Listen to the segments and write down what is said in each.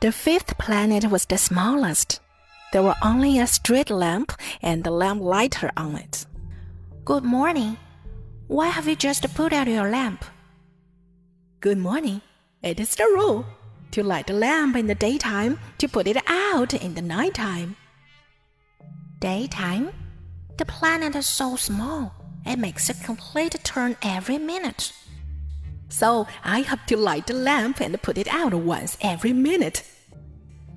The fifth planet was the smallest. There were only a street lamp and a lamp lighter on it. Good morning. Why have you just put out your lamp? Good morning. It is the rule to light the lamp in the daytime, to put it out in the nighttime. Daytime? The planet is so small, it makes a complete turn every minute. So I have to light the lamp and put it out once every minute.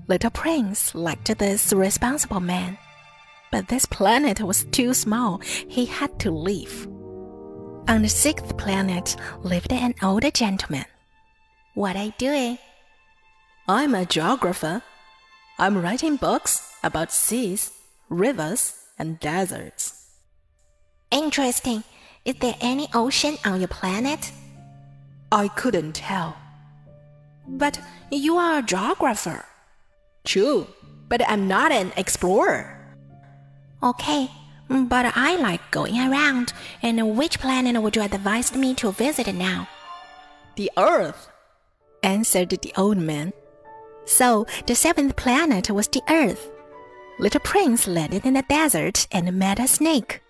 Little Prince liked this responsible man. But this planet was too small, he had to leave. On the sixth planet lived an older gentleman. What are you doing? I'm a geographer. I'm writing books about seas, rivers, and deserts. Interesting. Is there any ocean on your planet? I couldn't tell. But you are a geographer. True, but I'm not an explorer. Okay, but I like going around. And which planet would you advise me to visit now? The Earth, answered the old man. So the seventh planet was the Earth. Little Prince landed in the desert and met a snake.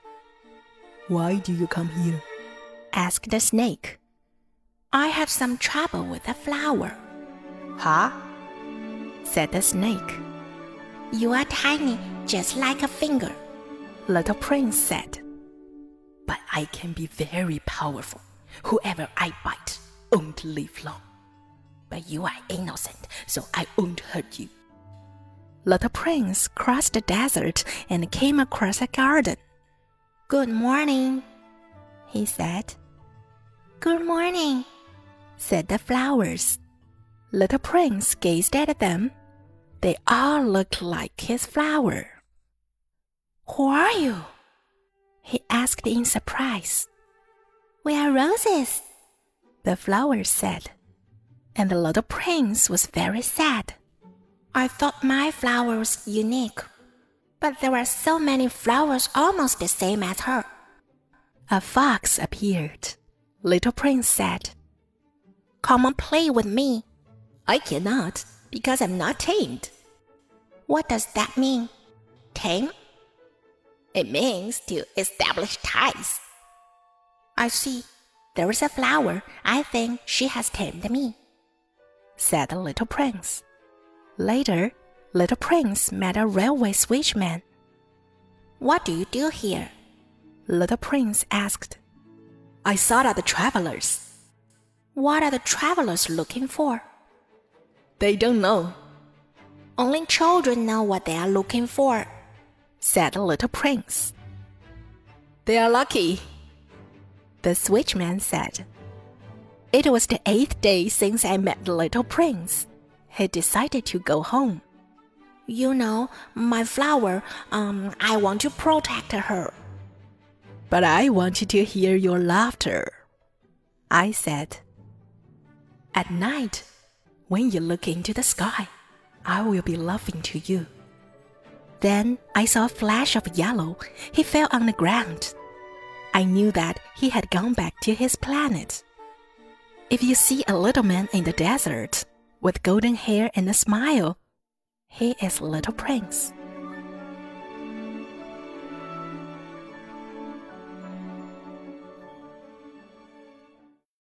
Why do you come here? asked the snake. I have some trouble with a flower. Huh? said the snake. You are tiny, just like a finger. Little Prince said. But I can be very powerful. Whoever I bite won't live long. But you are innocent, so I won't hurt you. Little Prince crossed the desert and came across a garden. Good morning, he said. Good morning, said the flowers. Little Prince gazed at them. They all looked like his flower. Who are you? he asked in surprise. We are roses, the flowers said. And the little prince was very sad. I thought my flower was unique, but there were so many flowers almost the same as her. A fox appeared. Little Prince said, Come and play with me. I cannot, because I'm not tamed. What does that mean? Tame? It means to establish ties. I see. There is a flower. I think she has tamed me, said the little prince. Later, little prince met a railway switchman. What do you do here? Little prince asked. I sought out the travelers. What are the travelers looking for? They don't know. Only children know what they are looking for, said the little prince. They are lucky, the switchman said. It was the eighth day since I met the little prince. He decided to go home. You know, my flower, um, I want to protect her. But I wanted to hear your laughter, I said. At night, when you look into the sky, I will be laughing to you. Then I saw a flash of yellow. He fell on the ground. I knew that he had gone back to his planet. If you see a little man in the desert with golden hair and a smile, he is Little Prince.